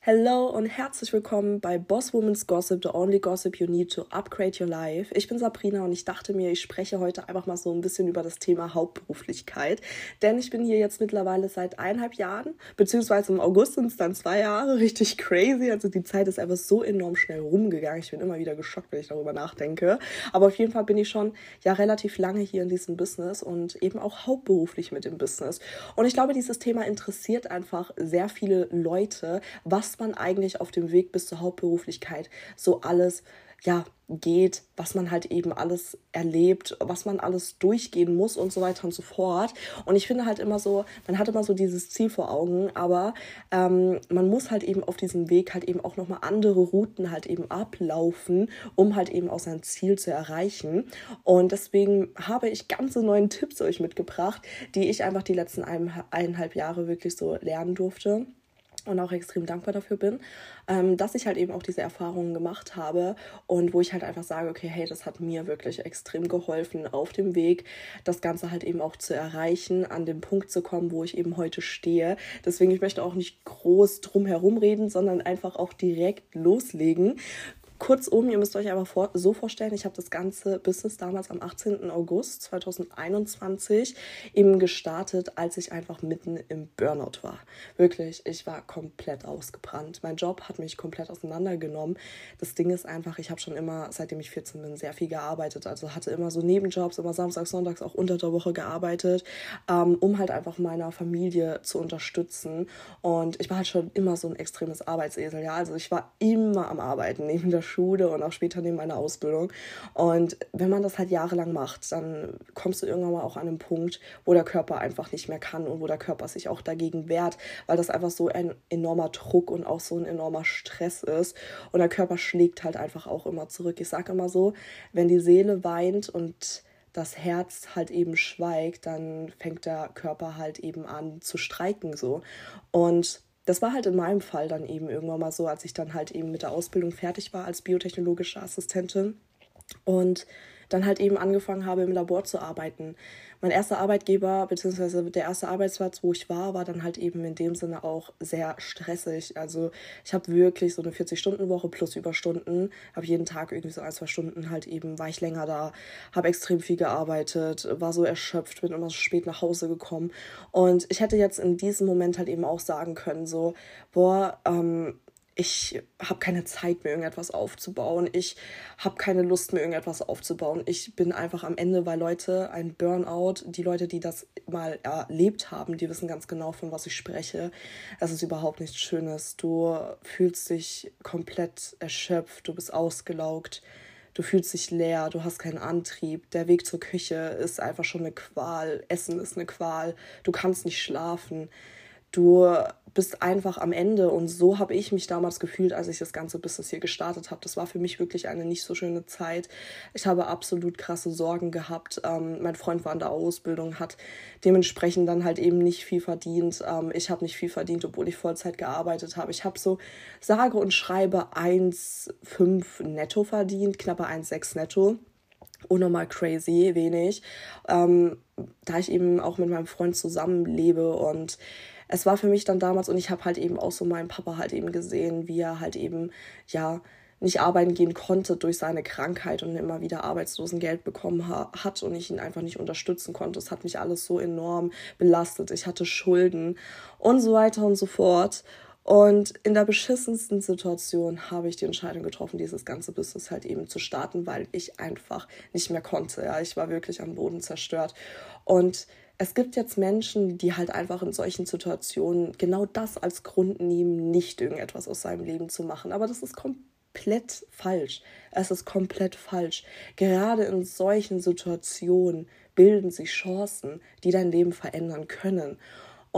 Hello und herzlich willkommen bei Boss Woman's Gossip, the only gossip you need to upgrade your life. Ich bin Sabrina und ich dachte mir, ich spreche heute einfach mal so ein bisschen über das Thema Hauptberuflichkeit. Denn ich bin hier jetzt mittlerweile seit eineinhalb Jahren, beziehungsweise im August sind es dann zwei Jahre, richtig crazy. Also die Zeit ist einfach so enorm schnell rumgegangen. Ich bin immer wieder geschockt, wenn ich darüber nachdenke. Aber auf jeden Fall bin ich schon ja relativ lange hier in diesem Business und eben auch hauptberuflich mit dem Business. Und ich glaube, dieses Thema interessiert einfach sehr viele Leute, was man eigentlich auf dem Weg bis zur Hauptberuflichkeit so alles ja, geht, was man halt eben alles erlebt, was man alles durchgehen muss und so weiter und so fort. Und ich finde halt immer so, man hat immer so dieses Ziel vor Augen, aber ähm, man muss halt eben auf diesem Weg halt eben auch nochmal andere Routen halt eben ablaufen, um halt eben auch sein Ziel zu erreichen. Und deswegen habe ich ganze neuen Tipps euch mitgebracht, die ich einfach die letzten eineinhalb Jahre wirklich so lernen durfte und auch extrem dankbar dafür bin, ähm, dass ich halt eben auch diese Erfahrungen gemacht habe und wo ich halt einfach sage, okay, hey, das hat mir wirklich extrem geholfen auf dem Weg, das Ganze halt eben auch zu erreichen, an den Punkt zu kommen, wo ich eben heute stehe. Deswegen, ich möchte auch nicht groß drum herum reden, sondern einfach auch direkt loslegen. Kurzum, ihr müsst euch aber vor, so vorstellen, ich habe das ganze Business damals am 18. August 2021 eben gestartet, als ich einfach mitten im Burnout war. Wirklich, ich war komplett ausgebrannt. Mein Job hat mich komplett auseinandergenommen. Das Ding ist einfach, ich habe schon immer, seitdem ich 14 bin, sehr viel gearbeitet. Also hatte immer so Nebenjobs, immer samstags, sonntags auch unter der Woche gearbeitet, ähm, um halt einfach meiner Familie zu unterstützen. Und ich war halt schon immer so ein extremes Arbeitsesel. Ja, also ich war immer am Arbeiten neben der Schule und auch später neben meiner Ausbildung. Und wenn man das halt jahrelang macht, dann kommst du irgendwann mal auch an einen Punkt, wo der Körper einfach nicht mehr kann und wo der Körper sich auch dagegen wehrt, weil das einfach so ein enormer Druck und auch so ein enormer Stress ist. Und der Körper schlägt halt einfach auch immer zurück. Ich sage immer so, wenn die Seele weint und das Herz halt eben schweigt, dann fängt der Körper halt eben an zu streiken so. Und das war halt in meinem Fall dann eben irgendwann mal so, als ich dann halt eben mit der Ausbildung fertig war als biotechnologische Assistentin. Und dann halt eben angefangen habe, im Labor zu arbeiten mein erster Arbeitgeber, beziehungsweise der erste Arbeitsplatz, wo ich war, war dann halt eben in dem Sinne auch sehr stressig. Also ich habe wirklich so eine 40-Stunden-Woche plus Überstunden, habe jeden Tag irgendwie so ein, zwei Stunden halt eben, war ich länger da, habe extrem viel gearbeitet, war so erschöpft, bin immer so spät nach Hause gekommen. Und ich hätte jetzt in diesem Moment halt eben auch sagen können, so, boah, ähm, ich habe keine Zeit mehr, irgendetwas aufzubauen. Ich habe keine Lust mehr, irgendetwas aufzubauen. Ich bin einfach am Ende, weil Leute, ein Burnout, die Leute, die das mal erlebt haben, die wissen ganz genau, von was ich spreche. Es ist überhaupt nichts Schönes. Du fühlst dich komplett erschöpft, du bist ausgelaugt. Du fühlst dich leer, du hast keinen Antrieb. Der Weg zur Küche ist einfach schon eine Qual. Essen ist eine Qual. Du kannst nicht schlafen. Du bist einfach am Ende. Und so habe ich mich damals gefühlt, als ich das ganze Business hier gestartet habe. Das war für mich wirklich eine nicht so schöne Zeit. Ich habe absolut krasse Sorgen gehabt. Ähm, mein Freund war in der Ausbildung, hat dementsprechend dann halt eben nicht viel verdient. Ähm, ich habe nicht viel verdient, obwohl ich Vollzeit gearbeitet habe. Ich habe so sage und schreibe 1,5 netto verdient, knappe 1,6 netto unnormal crazy, wenig, ähm, da ich eben auch mit meinem Freund zusammenlebe und es war für mich dann damals, und ich habe halt eben auch so meinen Papa halt eben gesehen, wie er halt eben, ja, nicht arbeiten gehen konnte durch seine Krankheit und immer wieder Arbeitslosengeld bekommen ha hat und ich ihn einfach nicht unterstützen konnte. Es hat mich alles so enorm belastet. Ich hatte Schulden und so weiter und so fort. Und in der beschissensten Situation habe ich die Entscheidung getroffen, dieses ganze Business halt eben zu starten, weil ich einfach nicht mehr konnte. Ja, ich war wirklich am Boden zerstört. Und es gibt jetzt Menschen, die halt einfach in solchen Situationen genau das als Grund nehmen, nicht irgendetwas aus seinem Leben zu machen. Aber das ist komplett falsch. Es ist komplett falsch. Gerade in solchen Situationen bilden sich Chancen, die dein Leben verändern können.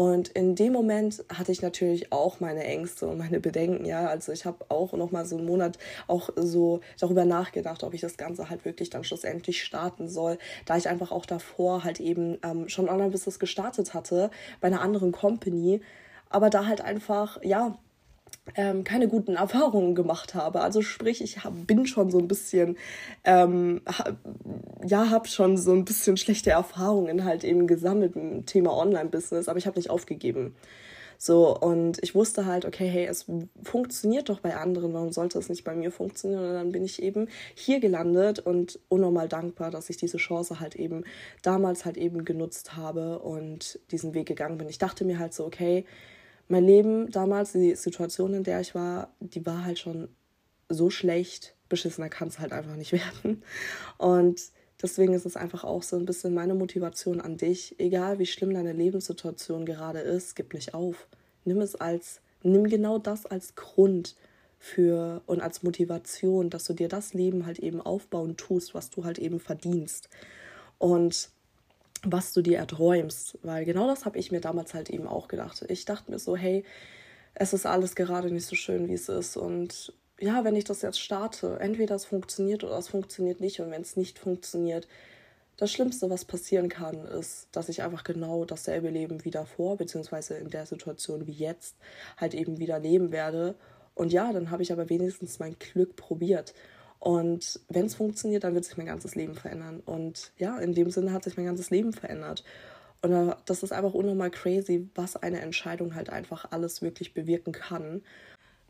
Und in dem Moment hatte ich natürlich auch meine Ängste und meine Bedenken, ja. Also ich habe auch noch mal so einen Monat auch so darüber nachgedacht, ob ich das Ganze halt wirklich dann schlussendlich starten soll, da ich einfach auch davor halt eben ähm, schon Online-Business gestartet hatte bei einer anderen Company, aber da halt einfach, ja, ähm, keine guten Erfahrungen gemacht habe. Also sprich, ich hab, bin schon so ein bisschen, ähm, ja, habe schon so ein bisschen schlechte Erfahrungen halt eben gesammelt im Thema Online-Business, aber ich habe nicht aufgegeben. So, und ich wusste halt, okay, hey, es funktioniert doch bei anderen, warum sollte es nicht bei mir funktionieren? Und dann bin ich eben hier gelandet und unnormal dankbar, dass ich diese Chance halt eben damals halt eben genutzt habe und diesen Weg gegangen bin. Ich dachte mir halt so, okay, mein Leben damals, die Situation, in der ich war, die war halt schon so schlecht, beschissener kann es halt einfach nicht werden. Und deswegen ist es einfach auch so ein bisschen meine Motivation an dich. Egal wie schlimm deine Lebenssituation gerade ist, gib nicht auf. Nimm es als, nimm genau das als Grund für und als Motivation, dass du dir das Leben halt eben aufbauen tust, was du halt eben verdienst. Und was du dir erträumst. Weil genau das habe ich mir damals halt eben auch gedacht. Ich dachte mir so, hey, es ist alles gerade nicht so schön, wie es ist. Und ja, wenn ich das jetzt starte, entweder es funktioniert oder es funktioniert nicht. Und wenn es nicht funktioniert, das Schlimmste, was passieren kann, ist, dass ich einfach genau dasselbe Leben wie davor, beziehungsweise in der Situation wie jetzt, halt eben wieder leben werde. Und ja, dann habe ich aber wenigstens mein Glück probiert. Und wenn es funktioniert, dann wird sich mein ganzes Leben verändern. Und ja, in dem Sinne hat sich mein ganzes Leben verändert. Und äh, das ist einfach unnormal crazy, was eine Entscheidung halt einfach alles wirklich bewirken kann.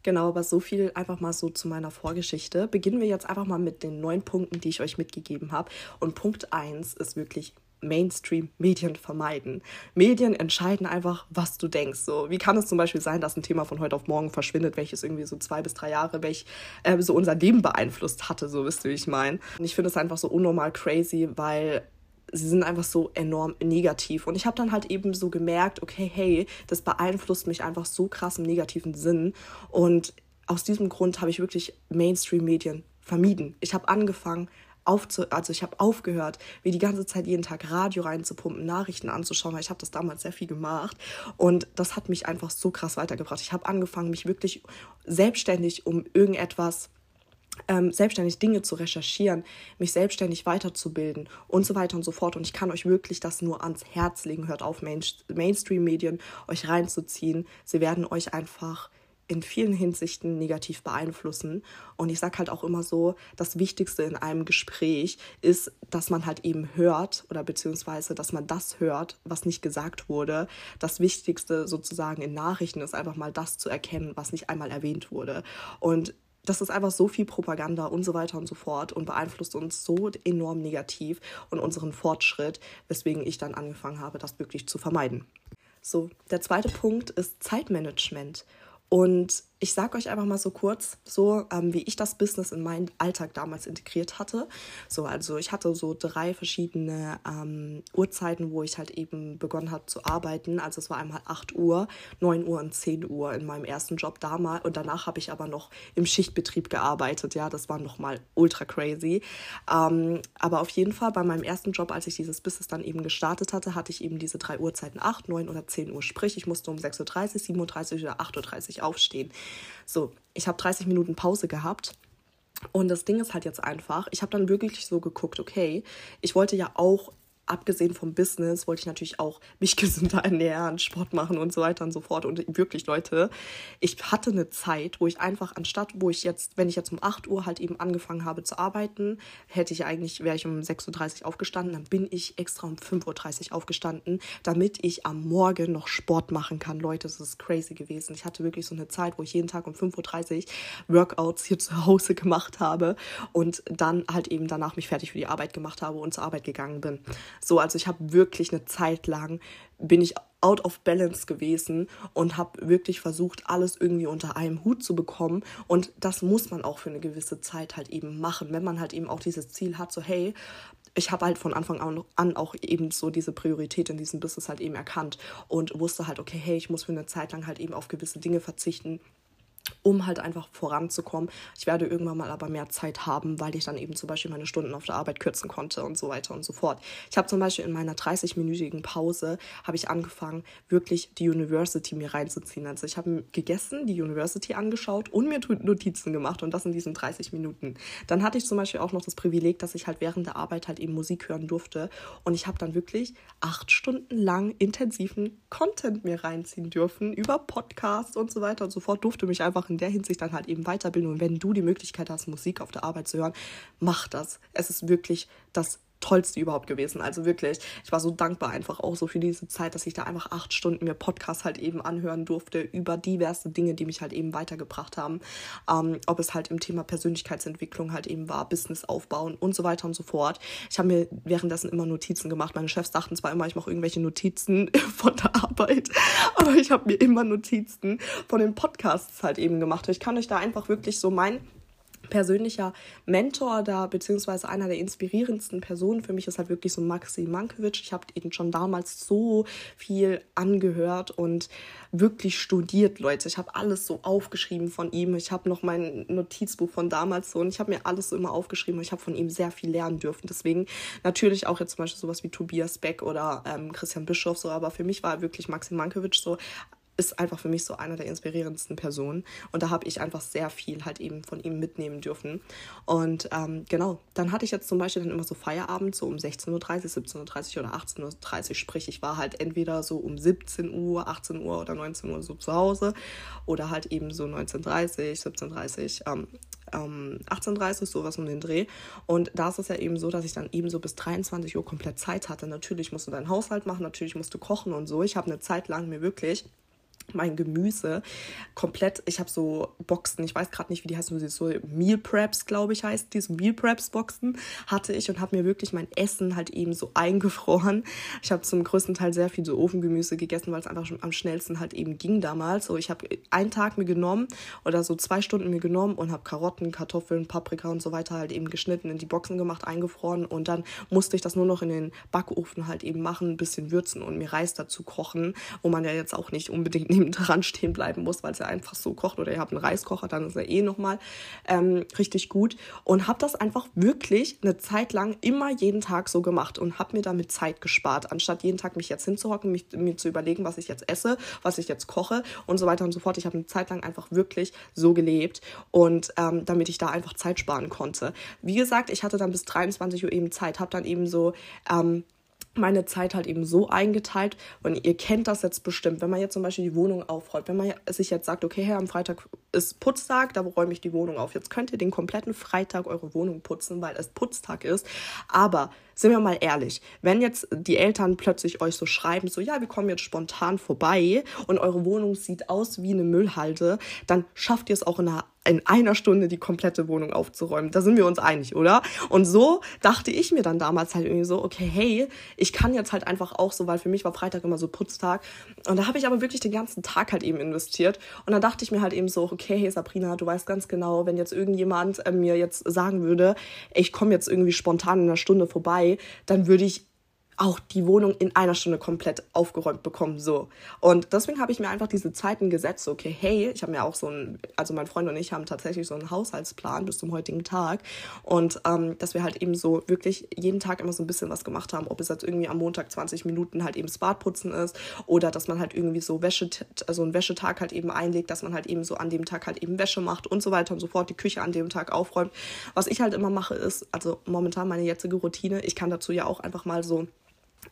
Genau, aber so viel einfach mal so zu meiner Vorgeschichte. Beginnen wir jetzt einfach mal mit den neun Punkten, die ich euch mitgegeben habe. Und Punkt 1 ist wirklich Mainstream-Medien vermeiden. Medien entscheiden einfach, was du denkst. So, wie kann es zum Beispiel sein, dass ein Thema von heute auf morgen verschwindet, welches irgendwie so zwei bis drei Jahre, welch äh, so unser Leben beeinflusst hatte, so wisst ihr, wie ich meine. Und ich finde es einfach so unnormal crazy, weil sie sind einfach so enorm negativ. Und ich habe dann halt eben so gemerkt, okay, hey, das beeinflusst mich einfach so krass im negativen Sinn. Und aus diesem Grund habe ich wirklich Mainstream-Medien vermieden. Ich habe angefangen, aufzu also ich habe aufgehört, wie die ganze Zeit jeden Tag Radio reinzupumpen, Nachrichten anzuschauen, weil ich habe das damals sehr viel gemacht und das hat mich einfach so krass weitergebracht. Ich habe angefangen, mich wirklich selbstständig um irgendetwas ähm, selbstständig Dinge zu recherchieren, mich selbstständig weiterzubilden und so weiter und so fort. Und ich kann euch wirklich das nur ans Herz legen. Hört auf, Main Mainstream-Medien euch reinzuziehen. Sie werden euch einfach in vielen Hinsichten negativ beeinflussen. Und ich sage halt auch immer so, das Wichtigste in einem Gespräch ist, dass man halt eben hört oder beziehungsweise, dass man das hört, was nicht gesagt wurde. Das Wichtigste sozusagen in Nachrichten ist einfach mal das zu erkennen, was nicht einmal erwähnt wurde. Und das ist einfach so viel Propaganda und so weiter und so fort und beeinflusst uns so enorm negativ und unseren Fortschritt, weswegen ich dann angefangen habe, das wirklich zu vermeiden. So, der zweite Punkt ist Zeitmanagement. Und ich sage euch einfach mal so kurz, so ähm, wie ich das Business in meinen Alltag damals integriert hatte. So, also ich hatte so drei verschiedene ähm, Uhrzeiten, wo ich halt eben begonnen habe zu arbeiten. Also es war einmal 8 Uhr, 9 Uhr und 10 Uhr in meinem ersten Job damals. Und danach habe ich aber noch im Schichtbetrieb gearbeitet. Ja, das war nochmal ultra crazy. Ähm, aber auf jeden Fall bei meinem ersten Job, als ich dieses Business dann eben gestartet hatte, hatte ich eben diese drei Uhrzeiten 8, 9 oder 10 Uhr. Sprich, ich musste um 6.30 Uhr, 7.30 Uhr oder 8.30 Uhr aufstehen. So, ich habe 30 Minuten Pause gehabt. Und das Ding ist halt jetzt einfach, ich habe dann wirklich so geguckt, okay, ich wollte ja auch abgesehen vom Business wollte ich natürlich auch mich gesünder ernähren, Sport machen und so weiter und so fort. Und wirklich, Leute, ich hatte eine Zeit, wo ich einfach anstatt, wo ich jetzt, wenn ich jetzt um 8 Uhr halt eben angefangen habe zu arbeiten, hätte ich eigentlich, wäre ich um 6.30 Uhr aufgestanden, dann bin ich extra um 5.30 Uhr aufgestanden, damit ich am Morgen noch Sport machen kann. Leute, das ist crazy gewesen. Ich hatte wirklich so eine Zeit, wo ich jeden Tag um 5.30 Uhr Workouts hier zu Hause gemacht habe und dann halt eben danach mich fertig für die Arbeit gemacht habe und zur Arbeit gegangen bin. So, also ich habe wirklich eine Zeit lang, bin ich out of balance gewesen und habe wirklich versucht, alles irgendwie unter einem Hut zu bekommen. Und das muss man auch für eine gewisse Zeit halt eben machen, wenn man halt eben auch dieses Ziel hat, so hey, ich habe halt von Anfang an auch eben so diese Priorität in diesem Business halt eben erkannt und wusste halt, okay, hey, ich muss für eine Zeit lang halt eben auf gewisse Dinge verzichten um halt einfach voranzukommen. Ich werde irgendwann mal aber mehr Zeit haben, weil ich dann eben zum Beispiel meine Stunden auf der Arbeit kürzen konnte und so weiter und so fort. Ich habe zum Beispiel in meiner 30-minütigen Pause habe ich angefangen, wirklich die University mir reinzuziehen. Also ich habe gegessen, die University angeschaut und mir Notizen gemacht und das in diesen 30 Minuten. Dann hatte ich zum Beispiel auch noch das Privileg, dass ich halt während der Arbeit halt eben Musik hören durfte und ich habe dann wirklich acht Stunden lang intensiven Content mir reinziehen dürfen über Podcasts und so weiter und so fort. Durfte mich einfach in der Hinsicht dann halt eben weiterbilden. Und wenn du die Möglichkeit hast, Musik auf der Arbeit zu hören, mach das. Es ist wirklich das tollste überhaupt gewesen. Also wirklich, ich war so dankbar einfach auch so für diese Zeit, dass ich da einfach acht Stunden mir Podcast halt eben anhören durfte über diverse Dinge, die mich halt eben weitergebracht haben. Ähm, ob es halt im Thema Persönlichkeitsentwicklung halt eben war, Business aufbauen und so weiter und so fort. Ich habe mir währenddessen immer Notizen gemacht. Meine Chefs dachten zwar immer, ich mache irgendwelche Notizen von der Arbeit, aber ich habe mir immer Notizen von den Podcasts halt eben gemacht. Ich kann euch da einfach wirklich so mein persönlicher Mentor da, beziehungsweise einer der inspirierendsten Personen für mich ist halt wirklich so Maxi Mankiewicz. Ich habe ihn schon damals so viel angehört und wirklich studiert, Leute. Ich habe alles so aufgeschrieben von ihm. Ich habe noch mein Notizbuch von damals so und ich habe mir alles so immer aufgeschrieben und ich habe von ihm sehr viel lernen dürfen. Deswegen natürlich auch jetzt zum Beispiel sowas wie Tobias Beck oder ähm, Christian Bischof so, aber für mich war wirklich Maxi Mankiewicz so ist einfach für mich so einer der inspirierendsten Personen. Und da habe ich einfach sehr viel halt eben von ihm mitnehmen dürfen. Und ähm, genau, dann hatte ich jetzt zum Beispiel dann immer so Feierabend, so um 16.30 Uhr, 17.30 Uhr oder 18.30 Uhr. Sprich, ich war halt entweder so um 17 Uhr, 18 Uhr oder 19 Uhr so zu Hause oder halt eben so 19.30 17.30 ähm, ähm, 18.30 sowas um den Dreh. Und da ist es ja eben so, dass ich dann eben so bis 23 Uhr komplett Zeit hatte. Natürlich musst du deinen Haushalt machen, natürlich musst du kochen und so. Ich habe eine Zeit lang mir wirklich mein Gemüse komplett. Ich habe so Boxen, ich weiß gerade nicht, wie die heißen, so Meal Preps, glaube ich, heißt diese Meal Preps Boxen hatte ich und habe mir wirklich mein Essen halt eben so eingefroren. Ich habe zum größten Teil sehr viel so Ofengemüse gegessen, weil es einfach schon am schnellsten halt eben ging damals. So, ich habe einen Tag mir genommen oder so zwei Stunden mir genommen und habe Karotten, Kartoffeln, Paprika und so weiter halt eben geschnitten, in die Boxen gemacht, eingefroren und dann musste ich das nur noch in den Backofen halt eben machen, ein bisschen würzen und mir Reis dazu kochen, wo man ja jetzt auch nicht unbedingt neben dran stehen bleiben muss, weil es ja einfach so kocht. Oder ihr habt einen Reiskocher, dann ist er eh nochmal ähm, richtig gut. Und habe das einfach wirklich eine Zeit lang immer jeden Tag so gemacht und habe mir damit Zeit gespart, anstatt jeden Tag mich jetzt hinzuhocken, mich, mir zu überlegen, was ich jetzt esse, was ich jetzt koche und so weiter und so fort. Ich habe eine Zeit lang einfach wirklich so gelebt und ähm, damit ich da einfach Zeit sparen konnte. Wie gesagt, ich hatte dann bis 23 Uhr eben Zeit, habe dann eben so ähm, meine Zeit halt eben so eingeteilt und ihr kennt das jetzt bestimmt, wenn man jetzt zum Beispiel die Wohnung aufräumt, wenn man sich jetzt sagt, okay, Herr, am Freitag ist Putztag, da räume ich die Wohnung auf. Jetzt könnt ihr den kompletten Freitag eure Wohnung putzen, weil es Putztag ist, aber sind wir mal ehrlich, wenn jetzt die Eltern plötzlich euch so schreiben, so ja, wir kommen jetzt spontan vorbei und eure Wohnung sieht aus wie eine Müllhalde, dann schafft ihr es auch in einer in einer Stunde die komplette Wohnung aufzuräumen. Da sind wir uns einig, oder? Und so dachte ich mir dann damals halt irgendwie so, okay, hey, ich kann jetzt halt einfach auch so, weil für mich war Freitag immer so Putztag. Und da habe ich aber wirklich den ganzen Tag halt eben investiert. Und dann dachte ich mir halt eben so, okay, hey Sabrina, du weißt ganz genau, wenn jetzt irgendjemand äh, mir jetzt sagen würde, ich komme jetzt irgendwie spontan in einer Stunde vorbei, dann würde ich auch die Wohnung in einer Stunde komplett aufgeräumt bekommen. So. Und deswegen habe ich mir einfach diese Zeiten gesetzt. Okay, hey, ich habe mir auch so ein, also mein Freund und ich haben tatsächlich so einen Haushaltsplan bis zum heutigen Tag. Und ähm, dass wir halt eben so wirklich jeden Tag immer so ein bisschen was gemacht haben. Ob es jetzt irgendwie am Montag 20 Minuten halt eben das Badputzen ist oder dass man halt irgendwie so Wäsche, also einen Wäschetag halt eben einlegt, dass man halt eben so an dem Tag halt eben Wäsche macht und so weiter und so fort, die Küche an dem Tag aufräumt. Was ich halt immer mache ist, also momentan meine jetzige Routine, ich kann dazu ja auch einfach mal so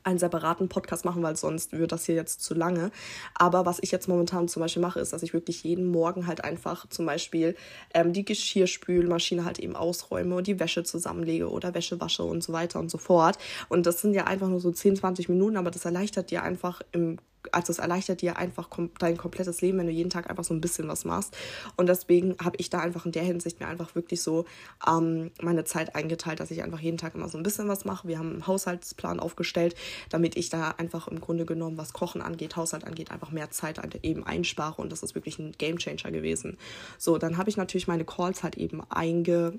einen separaten Podcast machen, weil sonst wird das hier jetzt zu lange. Aber was ich jetzt momentan zum Beispiel mache, ist, dass ich wirklich jeden Morgen halt einfach zum Beispiel ähm, die Geschirrspülmaschine halt eben ausräume und die Wäsche zusammenlege oder Wäsche wasche und so weiter und so fort. Und das sind ja einfach nur so 10, 20 Minuten, aber das erleichtert dir einfach im also es erleichtert dir einfach dein komplettes Leben, wenn du jeden Tag einfach so ein bisschen was machst. Und deswegen habe ich da einfach in der Hinsicht mir einfach wirklich so ähm, meine Zeit eingeteilt, dass ich einfach jeden Tag immer so ein bisschen was mache. Wir haben einen Haushaltsplan aufgestellt, damit ich da einfach im Grunde genommen, was Kochen angeht, Haushalt angeht, einfach mehr Zeit eben einspare. Und das ist wirklich ein Gamechanger gewesen. So, dann habe ich natürlich meine Calls halt eben einge,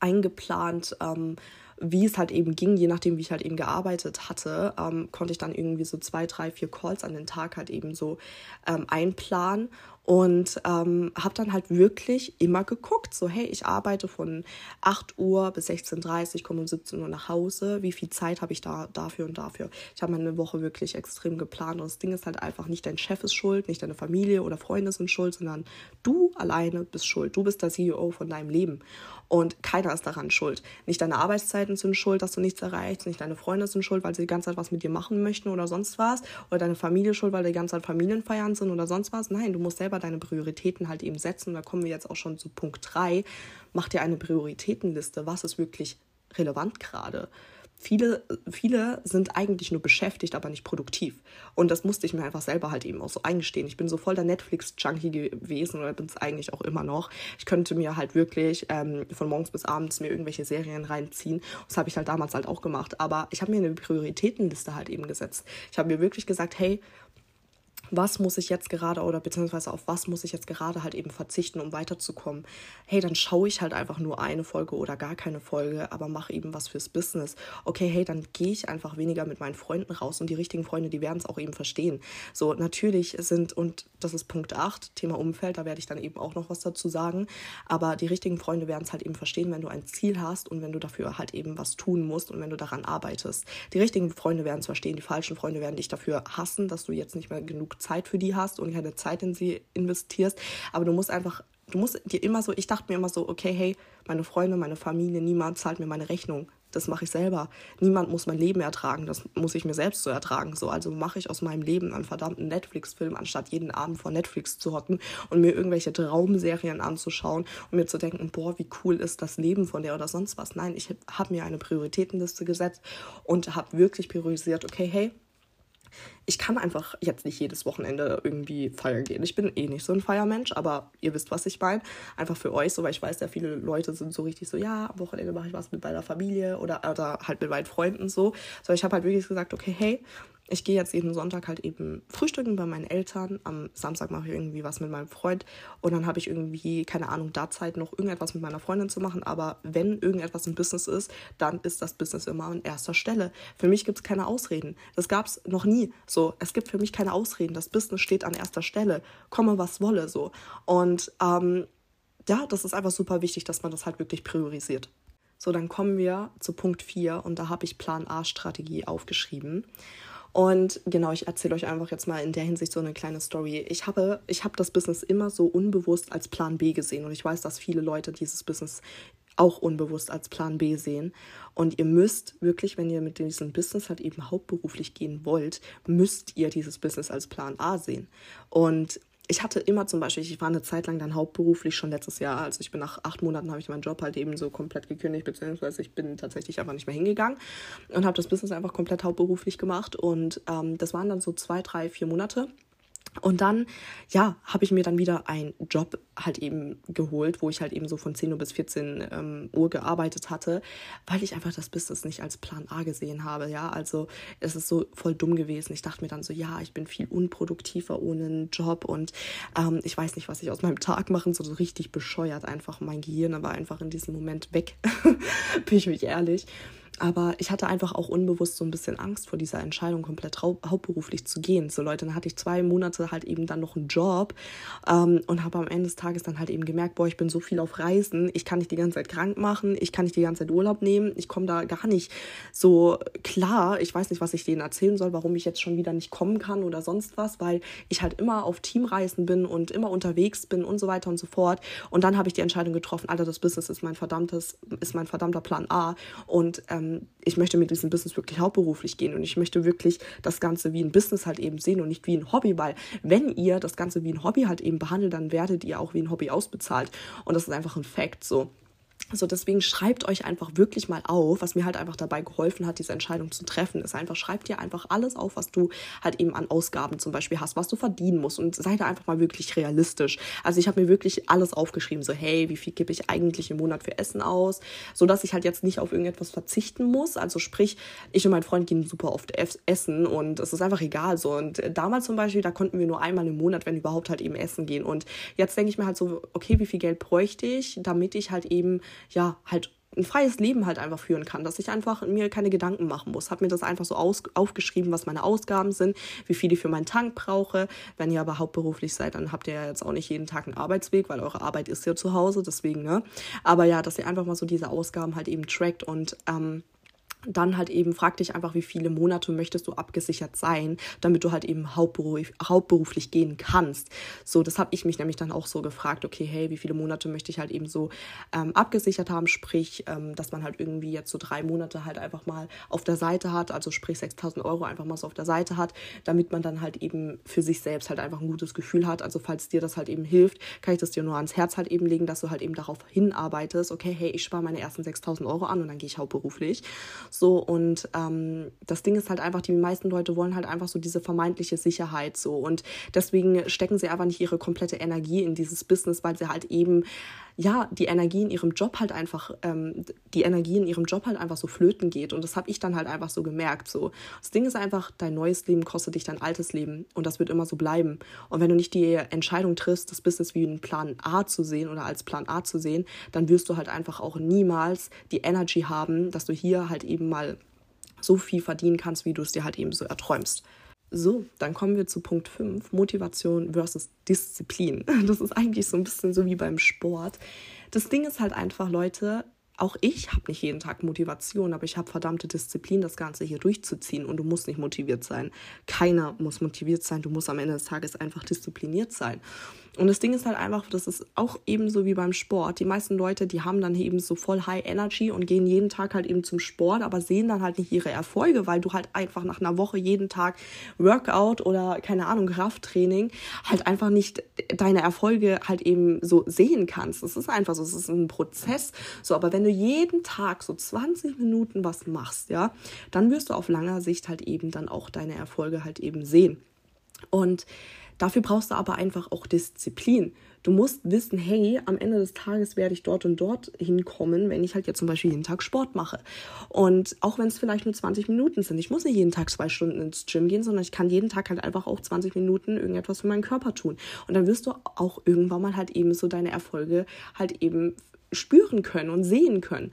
eingeplant. Ähm, wie es halt eben ging, je nachdem, wie ich halt eben gearbeitet hatte, ähm, konnte ich dann irgendwie so zwei, drei, vier Calls an den Tag halt eben so ähm, einplanen und ähm, habe dann halt wirklich immer geguckt, so hey, ich arbeite von 8 Uhr bis 16.30 Uhr, komme um 17 Uhr nach Hause, wie viel Zeit habe ich da dafür und dafür. Ich habe meine Woche wirklich extrem geplant und das Ding ist halt einfach, nicht dein Chef ist schuld, nicht deine Familie oder Freunde sind schuld, sondern du alleine bist schuld. Du bist der CEO von deinem Leben und keiner ist daran schuld. Nicht deine Arbeitszeiten sind schuld, dass du nichts erreichst, nicht deine Freunde sind schuld, weil sie die ganze Zeit was mit dir machen möchten oder sonst was oder deine Familie schuld, weil die ganze Zeit Familienfeiern sind oder sonst was. Nein, du musst selber selber deine Prioritäten halt eben setzen. Da kommen wir jetzt auch schon zu Punkt 3. Mach dir eine Prioritätenliste. Was ist wirklich relevant gerade? viele, viele sind eigentlich nur beschäftigt, aber nicht produktiv. Und das musste ich mir einfach selber halt eben auch so eingestehen. Ich bin so voll der Netflix-Junkie gewesen oder bin es eigentlich auch immer noch. Ich könnte mir halt wirklich ähm, von morgens bis abends mir irgendwelche Serien reinziehen. Das habe ich halt damals halt auch gemacht. Aber ich habe mir eine Prioritätenliste halt eben gesetzt. Ich habe mir wirklich gesagt, hey, was muss ich jetzt gerade oder beziehungsweise auf was muss ich jetzt gerade halt eben verzichten, um weiterzukommen. Hey, dann schaue ich halt einfach nur eine Folge oder gar keine Folge, aber mache eben was fürs Business. Okay, hey, dann gehe ich einfach weniger mit meinen Freunden raus und die richtigen Freunde, die werden es auch eben verstehen. So, natürlich sind, und das ist Punkt 8, Thema Umfeld, da werde ich dann eben auch noch was dazu sagen, aber die richtigen Freunde werden es halt eben verstehen, wenn du ein Ziel hast und wenn du dafür halt eben was tun musst und wenn du daran arbeitest. Die richtigen Freunde werden es verstehen, die falschen Freunde werden dich dafür hassen, dass du jetzt nicht mehr genug Zeit für die hast und keine Zeit in sie investierst. Aber du musst einfach, du musst dir immer so, ich dachte mir immer so, okay, hey, meine Freunde, meine Familie, niemand zahlt mir meine Rechnung. Das mache ich selber. Niemand muss mein Leben ertragen. Das muss ich mir selbst so ertragen. So, also mache ich aus meinem Leben einen verdammten Netflix-Film, anstatt jeden Abend vor Netflix zu hocken und mir irgendwelche Traumserien anzuschauen und mir zu denken, boah, wie cool ist das Leben von der oder sonst was. Nein, ich habe mir eine Prioritätenliste gesetzt und habe wirklich priorisiert, okay, hey, ich kann einfach jetzt nicht jedes Wochenende irgendwie feiern gehen. Ich bin eh nicht so ein Feiermensch, aber ihr wisst, was ich meine. Einfach für euch so, weil ich weiß, ja, viele Leute sind so richtig so, ja, am Wochenende mache ich was mit meiner Familie oder, oder halt mit meinen Freunden so. So, ich habe halt wirklich gesagt, okay, hey, ich gehe jetzt jeden Sonntag halt eben frühstücken bei meinen Eltern. Am Samstag mache ich irgendwie was mit meinem Freund. Und dann habe ich irgendwie, keine Ahnung, da Zeit noch irgendetwas mit meiner Freundin zu machen. Aber wenn irgendetwas im Business ist, dann ist das Business immer an erster Stelle. Für mich gibt es keine Ausreden. Das gab es noch nie. So, es gibt für mich keine Ausreden. Das Business steht an erster Stelle. Komme, was wolle, so. Und ähm, ja, das ist einfach super wichtig, dass man das halt wirklich priorisiert. So, dann kommen wir zu Punkt 4 und da habe ich Plan A-Strategie aufgeschrieben. Und genau, ich erzähle euch einfach jetzt mal in der Hinsicht so eine kleine Story. Ich habe, ich habe das Business immer so unbewusst als Plan B gesehen und ich weiß, dass viele Leute dieses Business auch unbewusst als Plan B sehen. Und ihr müsst wirklich, wenn ihr mit diesem Business halt eben hauptberuflich gehen wollt, müsst ihr dieses Business als Plan A sehen. Und ich hatte immer zum Beispiel, ich war eine Zeit lang dann hauptberuflich schon letztes Jahr, also ich bin nach acht Monaten habe ich meinen Job halt eben so komplett gekündigt, beziehungsweise ich bin tatsächlich einfach nicht mehr hingegangen und habe das Business einfach komplett hauptberuflich gemacht und ähm, das waren dann so zwei, drei, vier Monate und dann, ja, habe ich mir dann wieder einen Job halt eben geholt, wo ich halt eben so von 10 Uhr bis 14 ähm, Uhr gearbeitet hatte, weil ich einfach das Business nicht als Plan A gesehen habe, ja. Also es ist so voll dumm gewesen. Ich dachte mir dann so, ja, ich bin viel unproduktiver ohne einen Job und ähm, ich weiß nicht, was ich aus meinem Tag machen soll. So richtig bescheuert einfach. Mein Gehirn war einfach in diesem Moment weg, bin ich mich ehrlich. Aber ich hatte einfach auch unbewusst so ein bisschen Angst vor dieser Entscheidung, komplett hauptberuflich zu gehen. So Leute, dann hatte ich zwei Monate halt eben dann noch einen Job ähm, und habe am Ende des Tages dann halt eben gemerkt, boah, ich bin so viel auf Reisen, ich kann nicht die ganze Zeit krank machen, ich kann nicht die ganze Zeit Urlaub nehmen, ich komme da gar nicht so klar. Ich weiß nicht, was ich denen erzählen soll, warum ich jetzt schon wieder nicht kommen kann oder sonst was, weil ich halt immer auf Teamreisen bin und immer unterwegs bin und so weiter und so fort. Und dann habe ich die Entscheidung getroffen, Alter, das Business ist mein verdammtes, ist mein verdammter Plan A und ähm, ähm, ich möchte mit diesem Business wirklich hauptberuflich gehen und ich möchte wirklich das Ganze wie ein Business halt eben sehen und nicht wie ein Hobby, weil wenn ihr das Ganze wie ein Hobby halt eben behandelt, dann werdet ihr auch wie ein Hobby ausbezahlt und das ist einfach ein Fact so. So, deswegen schreibt euch einfach wirklich mal auf, was mir halt einfach dabei geholfen hat, diese Entscheidung zu treffen, ist einfach, schreibt dir einfach alles auf, was du halt eben an Ausgaben zum Beispiel hast, was du verdienen musst und sei da einfach mal wirklich realistisch. Also ich habe mir wirklich alles aufgeschrieben, so hey, wie viel gebe ich eigentlich im Monat für Essen aus, so dass ich halt jetzt nicht auf irgendetwas verzichten muss. Also sprich, ich und mein Freund gehen super oft essen und es ist einfach egal so. Und damals zum Beispiel, da konnten wir nur einmal im Monat, wenn überhaupt halt eben essen gehen. Und jetzt denke ich mir halt so, okay, wie viel Geld bräuchte ich, damit ich halt eben ja, halt ein freies Leben halt einfach führen kann, dass ich einfach mir keine Gedanken machen muss. Habe mir das einfach so aus, aufgeschrieben, was meine Ausgaben sind, wie viel ich für meinen Tank brauche. Wenn ihr aber hauptberuflich seid, dann habt ihr ja jetzt auch nicht jeden Tag einen Arbeitsweg, weil eure Arbeit ist ja zu Hause, deswegen, ne? Aber ja, dass ihr einfach mal so diese Ausgaben halt eben trackt und ähm, dann halt eben frag dich einfach, wie viele Monate möchtest du abgesichert sein, damit du halt eben hauptberuf, hauptberuflich gehen kannst. So, das habe ich mich nämlich dann auch so gefragt, okay, hey, wie viele Monate möchte ich halt eben so ähm, abgesichert haben, sprich, ähm, dass man halt irgendwie jetzt so drei Monate halt einfach mal auf der Seite hat, also sprich 6000 Euro einfach mal so auf der Seite hat, damit man dann halt eben für sich selbst halt einfach ein gutes Gefühl hat. Also falls dir das halt eben hilft, kann ich das dir nur ans Herz halt eben legen, dass du halt eben darauf hinarbeitest, okay, hey, ich spare meine ersten 6000 Euro an und dann gehe ich hauptberuflich. So, und ähm, das Ding ist halt einfach, die meisten Leute wollen halt einfach so diese vermeintliche Sicherheit so. Und deswegen stecken sie einfach nicht ihre komplette Energie in dieses Business, weil sie halt eben ja, die Energie in ihrem Job halt einfach, ähm, die Energie in ihrem Job halt einfach so flöten geht. Und das habe ich dann halt einfach so gemerkt. So. Das Ding ist einfach, dein neues Leben kostet dich dein altes Leben und das wird immer so bleiben. Und wenn du nicht die Entscheidung triffst, das Business wie einen Plan A zu sehen oder als Plan A zu sehen, dann wirst du halt einfach auch niemals die Energy haben, dass du hier halt eben mal so viel verdienen kannst, wie du es dir halt eben so erträumst. So, dann kommen wir zu Punkt 5, Motivation versus Disziplin. Das ist eigentlich so ein bisschen so wie beim Sport. Das Ding ist halt einfach, Leute, auch ich habe nicht jeden Tag Motivation, aber ich habe verdammte Disziplin, das Ganze hier durchzuziehen. Und du musst nicht motiviert sein. Keiner muss motiviert sein. Du musst am Ende des Tages einfach diszipliniert sein. Und das Ding ist halt einfach, das ist auch ebenso wie beim Sport. Die meisten Leute, die haben dann eben so voll High Energy und gehen jeden Tag halt eben zum Sport, aber sehen dann halt nicht ihre Erfolge, weil du halt einfach nach einer Woche jeden Tag Workout oder keine Ahnung, Krafttraining halt einfach nicht deine Erfolge halt eben so sehen kannst. Das ist einfach so, es ist ein Prozess. So, aber wenn du jeden Tag so 20 Minuten was machst, ja, dann wirst du auf langer Sicht halt eben dann auch deine Erfolge halt eben sehen. Und Dafür brauchst du aber einfach auch Disziplin. Du musst wissen, hey, am Ende des Tages werde ich dort und dort hinkommen, wenn ich halt jetzt zum Beispiel jeden Tag Sport mache. Und auch wenn es vielleicht nur 20 Minuten sind. Ich muss nicht jeden Tag zwei Stunden ins Gym gehen, sondern ich kann jeden Tag halt einfach auch 20 Minuten irgendetwas für meinen Körper tun. Und dann wirst du auch irgendwann mal halt eben so deine Erfolge halt eben spüren können und sehen können.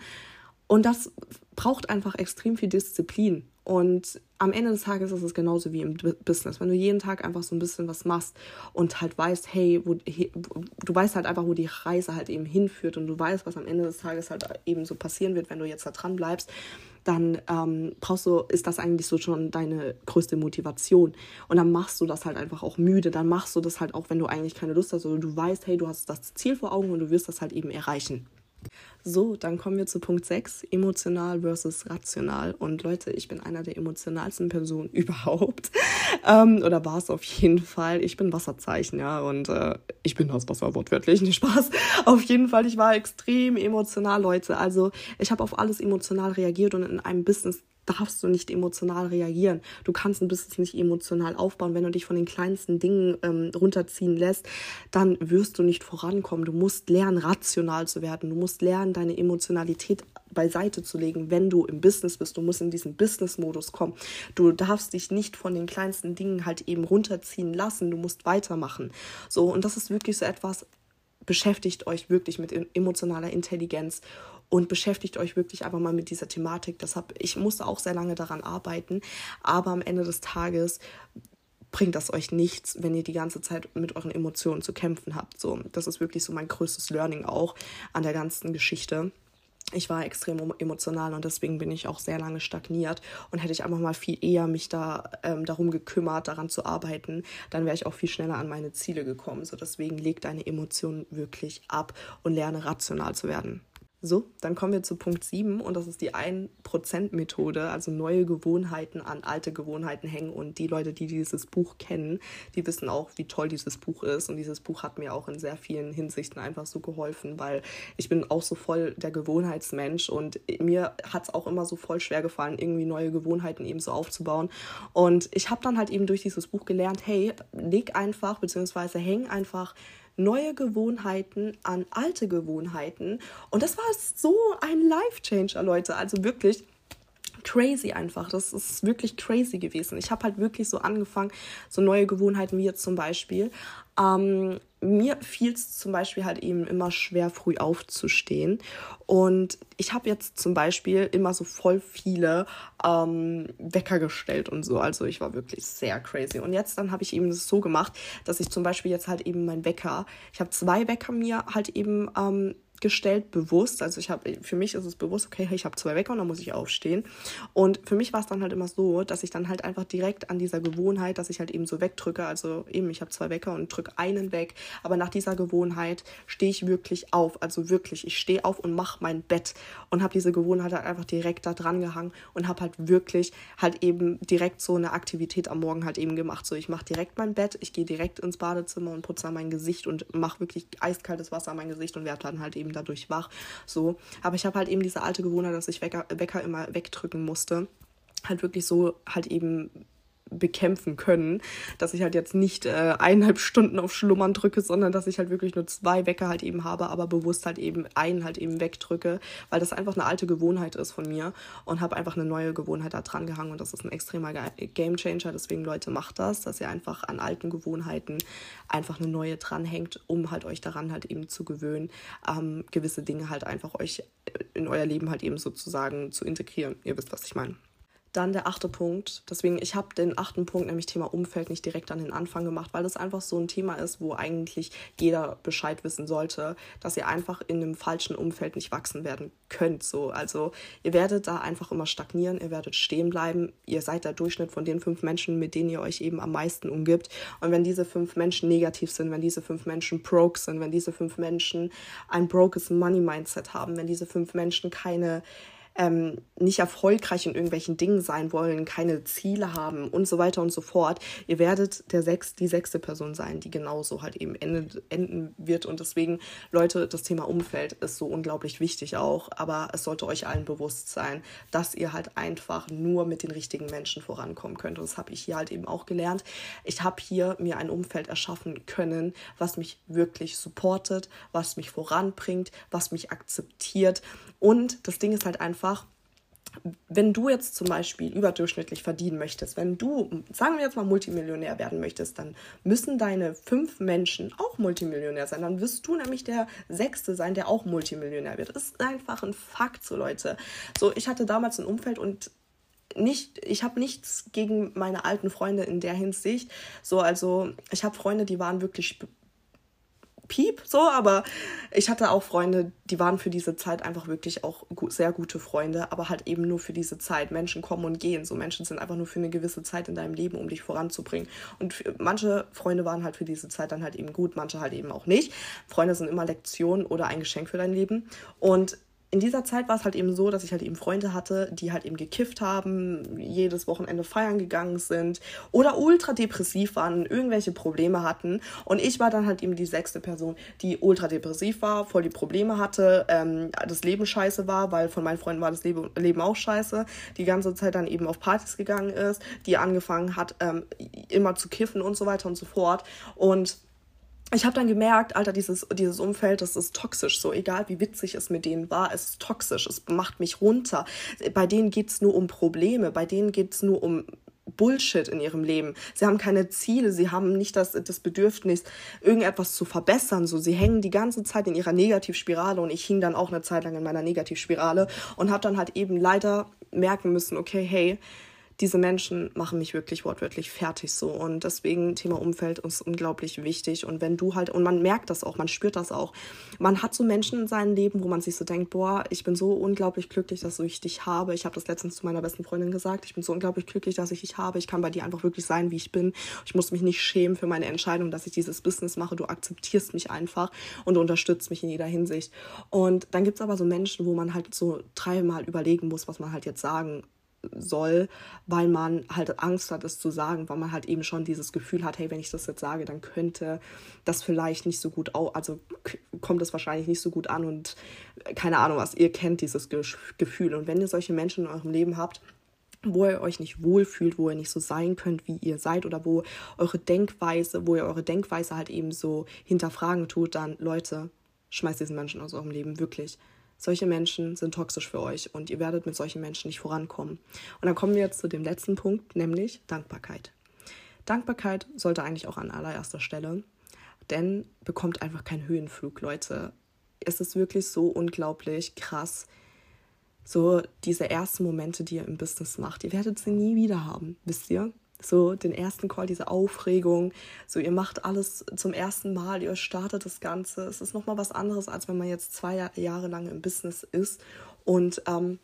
Und das braucht einfach extrem viel Disziplin. Und am Ende des Tages ist es genauso wie im Business. Wenn du jeden Tag einfach so ein bisschen was machst und halt weißt, hey, wo, du weißt halt einfach, wo die Reise halt eben hinführt und du weißt, was am Ende des Tages halt eben so passieren wird, wenn du jetzt da dran bleibst, dann ähm, brauchst du, ist das eigentlich so schon deine größte Motivation. Und dann machst du das halt einfach auch müde. Dann machst du das halt auch, wenn du eigentlich keine Lust hast oder du weißt, hey, du hast das Ziel vor Augen und du wirst das halt eben erreichen. So, dann kommen wir zu Punkt 6, emotional versus rational. Und Leute, ich bin einer der emotionalsten Personen überhaupt. Ähm, oder war es auf jeden Fall. Ich bin Wasserzeichen, ja. Und äh, ich bin das Wasser wortwörtlich, nicht Spaß. Auf jeden Fall, ich war extrem emotional, Leute. Also ich habe auf alles emotional reagiert und in einem Business darfst du nicht emotional reagieren. Du kannst ein Business nicht emotional aufbauen. Wenn du dich von den kleinsten Dingen ähm, runterziehen lässt, dann wirst du nicht vorankommen. Du musst lernen, rational zu werden. Du musst lernen, deine Emotionalität beiseite zu legen, wenn du im Business bist. Du musst in diesen Business-Modus kommen. Du darfst dich nicht von den kleinsten Dingen halt eben runterziehen lassen. Du musst weitermachen. So, und das ist wirklich so etwas, beschäftigt euch wirklich mit emotionaler Intelligenz und beschäftigt euch wirklich einfach mal mit dieser Thematik. Deshalb, ich musste auch sehr lange daran arbeiten, aber am Ende des Tages bringt das euch nichts, wenn ihr die ganze Zeit mit euren Emotionen zu kämpfen habt. So, das ist wirklich so mein größtes Learning auch an der ganzen Geschichte ich war extrem emotional und deswegen bin ich auch sehr lange stagniert. Und hätte ich einfach mal viel eher mich da ähm, darum gekümmert, daran zu arbeiten, dann wäre ich auch viel schneller an meine Ziele gekommen. So deswegen leg deine Emotionen wirklich ab und lerne rational zu werden. So, dann kommen wir zu Punkt 7 und das ist die 1%-Methode, also neue Gewohnheiten an alte Gewohnheiten hängen. Und die Leute, die dieses Buch kennen, die wissen auch, wie toll dieses Buch ist. Und dieses Buch hat mir auch in sehr vielen Hinsichten einfach so geholfen, weil ich bin auch so voll der Gewohnheitsmensch und mir hat es auch immer so voll schwer gefallen, irgendwie neue Gewohnheiten eben so aufzubauen. Und ich habe dann halt eben durch dieses Buch gelernt, hey, leg einfach, beziehungsweise häng einfach neue Gewohnheiten an alte Gewohnheiten. Und das war so ein Life-Changer, Leute. Also wirklich crazy einfach. Das ist wirklich crazy gewesen. Ich habe halt wirklich so angefangen, so neue Gewohnheiten wie jetzt zum Beispiel. Ähm, mir fiel es zum Beispiel halt eben immer schwer, früh aufzustehen. Und ich habe jetzt zum Beispiel immer so voll viele ähm, Wecker gestellt und so. Also ich war wirklich sehr crazy. Und jetzt dann habe ich eben das so gemacht, dass ich zum Beispiel jetzt halt eben mein Wecker, ich habe zwei Wecker mir halt eben ähm, gestellt, bewusst. Also ich habe, für mich ist es bewusst, okay, ich habe zwei Wecker und dann muss ich aufstehen. Und für mich war es dann halt immer so, dass ich dann halt einfach direkt an dieser Gewohnheit, dass ich halt eben so wegdrücke, also eben, ich habe zwei Wecker und drücke einen weg, aber nach dieser Gewohnheit stehe ich wirklich auf, also wirklich, ich stehe auf und mache mein Bett und habe diese Gewohnheit halt einfach direkt da dran gehangen und habe halt wirklich halt eben direkt so eine Aktivität am Morgen halt eben gemacht. So, ich mache direkt mein Bett, ich gehe direkt ins Badezimmer und putze mein Gesicht und mache wirklich eiskaltes Wasser an mein Gesicht und werde dann halt eben eben dadurch wach. So, aber ich habe halt eben diese alte Gewohnheit, dass ich Wecker, Wecker immer wegdrücken musste. Halt wirklich so halt eben bekämpfen können, dass ich halt jetzt nicht äh, eineinhalb Stunden auf Schlummern drücke, sondern dass ich halt wirklich nur zwei Wecker halt eben habe, aber bewusst halt eben einen halt eben wegdrücke, weil das einfach eine alte Gewohnheit ist von mir und habe einfach eine neue Gewohnheit da dran gehangen und das ist ein extremer Game Changer. Deswegen Leute, macht das, dass ihr einfach an alten Gewohnheiten einfach eine neue dranhängt, um halt euch daran halt eben zu gewöhnen, ähm, gewisse Dinge halt einfach euch in euer Leben halt eben sozusagen zu integrieren. Ihr wisst, was ich meine. Dann der achte Punkt. Deswegen, ich habe den achten Punkt, nämlich Thema Umfeld, nicht direkt an den Anfang gemacht, weil das einfach so ein Thema ist, wo eigentlich jeder Bescheid wissen sollte, dass ihr einfach in einem falschen Umfeld nicht wachsen werden könnt. So. Also ihr werdet da einfach immer stagnieren, ihr werdet stehen bleiben. Ihr seid der Durchschnitt von den fünf Menschen, mit denen ihr euch eben am meisten umgibt. Und wenn diese fünf Menschen negativ sind, wenn diese fünf Menschen broke sind, wenn diese fünf Menschen ein brokes Money-Mindset haben, wenn diese fünf Menschen keine ähm, nicht erfolgreich in irgendwelchen Dingen sein wollen, keine Ziele haben und so weiter und so fort. Ihr werdet der sechs, die sechste Person sein, die genauso halt eben enden, enden wird. Und deswegen, Leute, das Thema Umfeld ist so unglaublich wichtig auch. Aber es sollte euch allen bewusst sein, dass ihr halt einfach nur mit den richtigen Menschen vorankommen könnt. Und das habe ich hier halt eben auch gelernt. Ich habe hier mir ein Umfeld erschaffen können, was mich wirklich supportet, was mich voranbringt, was mich akzeptiert. Und das Ding ist halt einfach, einfach, wenn du jetzt zum Beispiel überdurchschnittlich verdienen möchtest, wenn du, sagen wir jetzt mal, Multimillionär werden möchtest, dann müssen deine fünf Menschen auch Multimillionär sein. Dann wirst du nämlich der Sechste sein, der auch Multimillionär wird. Das ist einfach ein Fakt, so Leute. So, ich hatte damals ein Umfeld und nicht, ich habe nichts gegen meine alten Freunde in der Hinsicht. So, also ich habe Freunde, die waren wirklich Piep, so, aber ich hatte auch Freunde, die waren für diese Zeit einfach wirklich auch sehr gute Freunde, aber halt eben nur für diese Zeit. Menschen kommen und gehen. So Menschen sind einfach nur für eine gewisse Zeit in deinem Leben, um dich voranzubringen. Und manche Freunde waren halt für diese Zeit dann halt eben gut, manche halt eben auch nicht. Freunde sind immer Lektionen oder ein Geschenk für dein Leben. Und in dieser Zeit war es halt eben so, dass ich halt eben Freunde hatte, die halt eben gekifft haben, jedes Wochenende feiern gegangen sind oder ultra depressiv waren, irgendwelche Probleme hatten. Und ich war dann halt eben die sechste Person, die ultra depressiv war, voll die Probleme hatte, ähm, das Leben scheiße war, weil von meinen Freunden war das Leben, Leben auch scheiße, die ganze Zeit dann eben auf Partys gegangen ist, die angefangen hat, ähm, immer zu kiffen und so weiter und so fort. Und ich habe dann gemerkt, Alter, dieses, dieses Umfeld, das ist toxisch. So, egal wie witzig es mit denen war, es ist toxisch. Es macht mich runter. Bei denen geht's nur um Probleme. Bei denen geht's nur um Bullshit in ihrem Leben. Sie haben keine Ziele, sie haben nicht das, das Bedürfnis, irgendetwas zu verbessern. So, sie hängen die ganze Zeit in ihrer Negativspirale und ich hing dann auch eine Zeit lang in meiner Negativspirale und habe dann halt eben leider merken müssen, okay, hey, diese Menschen machen mich wirklich wortwörtlich fertig so. Und deswegen Thema Umfeld ist unglaublich wichtig. Und wenn du halt, und man merkt das auch, man spürt das auch. Man hat so Menschen in seinem Leben, wo man sich so denkt, boah, ich bin so unglaublich glücklich, dass ich dich habe. Ich habe das letztens zu meiner besten Freundin gesagt. Ich bin so unglaublich glücklich, dass ich dich habe. Ich kann bei dir einfach wirklich sein, wie ich bin. Ich muss mich nicht schämen für meine Entscheidung, dass ich dieses Business mache. Du akzeptierst mich einfach und unterstützt mich in jeder Hinsicht. Und dann gibt es aber so Menschen, wo man halt so dreimal überlegen muss, was man halt jetzt sagen soll, weil man halt Angst hat, es zu sagen, weil man halt eben schon dieses Gefühl hat, hey, wenn ich das jetzt sage, dann könnte das vielleicht nicht so gut, au also kommt es wahrscheinlich nicht so gut an und keine Ahnung was, ihr kennt dieses Gefühl. Und wenn ihr solche Menschen in eurem Leben habt, wo ihr euch nicht wohlfühlt, wo ihr nicht so sein könnt, wie ihr seid oder wo eure Denkweise, wo ihr eure Denkweise halt eben so hinterfragen tut, dann Leute, schmeißt diesen Menschen aus eurem Leben wirklich. Solche Menschen sind toxisch für euch und ihr werdet mit solchen Menschen nicht vorankommen. Und dann kommen wir jetzt zu dem letzten Punkt, nämlich Dankbarkeit. Dankbarkeit sollte eigentlich auch an allererster Stelle, denn bekommt einfach keinen Höhenflug, Leute. Es ist wirklich so unglaublich krass, so diese ersten Momente, die ihr im Business macht. Ihr werdet sie nie wieder haben, wisst ihr? So den ersten Call, diese Aufregung, so ihr macht alles zum ersten Mal, ihr startet das Ganze. Es ist nochmal was anderes, als wenn man jetzt zwei Jahre lang im Business ist und ähm,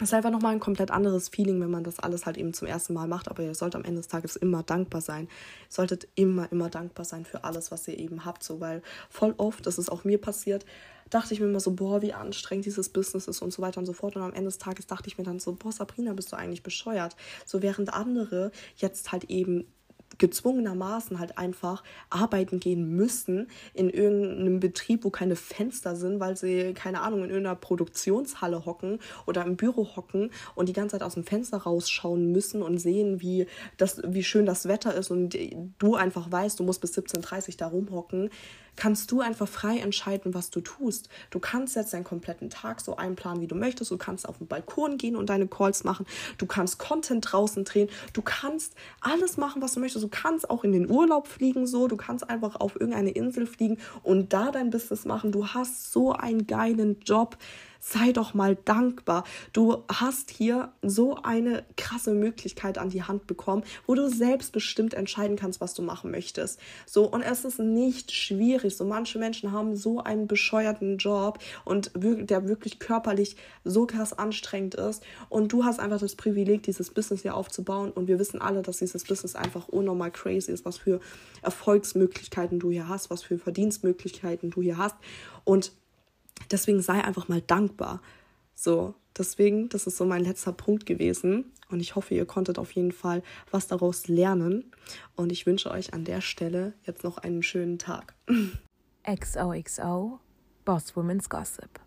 ist einfach nochmal ein komplett anderes Feeling, wenn man das alles halt eben zum ersten Mal macht. Aber ihr sollt am Ende des Tages immer dankbar sein. Ihr solltet immer, immer dankbar sein für alles, was ihr eben habt. So, weil voll oft, das ist auch mir passiert, dachte ich mir immer so, boah, wie anstrengend dieses Business ist und so weiter und so fort. Und am Ende des Tages dachte ich mir dann so, boah, Sabrina, bist du eigentlich bescheuert? So während andere jetzt halt eben gezwungenermaßen halt einfach arbeiten gehen müssen in irgendeinem Betrieb, wo keine Fenster sind, weil sie, keine Ahnung, in irgendeiner Produktionshalle hocken oder im Büro hocken und die ganze Zeit aus dem Fenster rausschauen müssen und sehen, wie, das, wie schön das Wetter ist und du einfach weißt, du musst bis 17.30 Uhr da rumhocken kannst du einfach frei entscheiden, was du tust. Du kannst jetzt deinen kompletten Tag so einplanen, wie du möchtest. Du kannst auf den Balkon gehen und deine Calls machen. Du kannst Content draußen drehen. Du kannst alles machen, was du möchtest. Du kannst auch in den Urlaub fliegen so. Du kannst einfach auf irgendeine Insel fliegen und da dein Business machen. Du hast so einen geilen Job sei doch mal dankbar. Du hast hier so eine krasse Möglichkeit an die Hand bekommen, wo du selbstbestimmt entscheiden kannst, was du machen möchtest. So, und es ist nicht schwierig. So, manche Menschen haben so einen bescheuerten Job und der wirklich körperlich so krass anstrengend ist. Und du hast einfach das Privileg, dieses Business hier aufzubauen. Und wir wissen alle, dass dieses Business einfach unnormal crazy ist, was für Erfolgsmöglichkeiten du hier hast, was für Verdienstmöglichkeiten du hier hast. Und Deswegen sei einfach mal dankbar. So, deswegen, das ist so mein letzter Punkt gewesen. Und ich hoffe, ihr konntet auf jeden Fall was daraus lernen. Und ich wünsche euch an der Stelle jetzt noch einen schönen Tag. XOXO Boss Women's Gossip.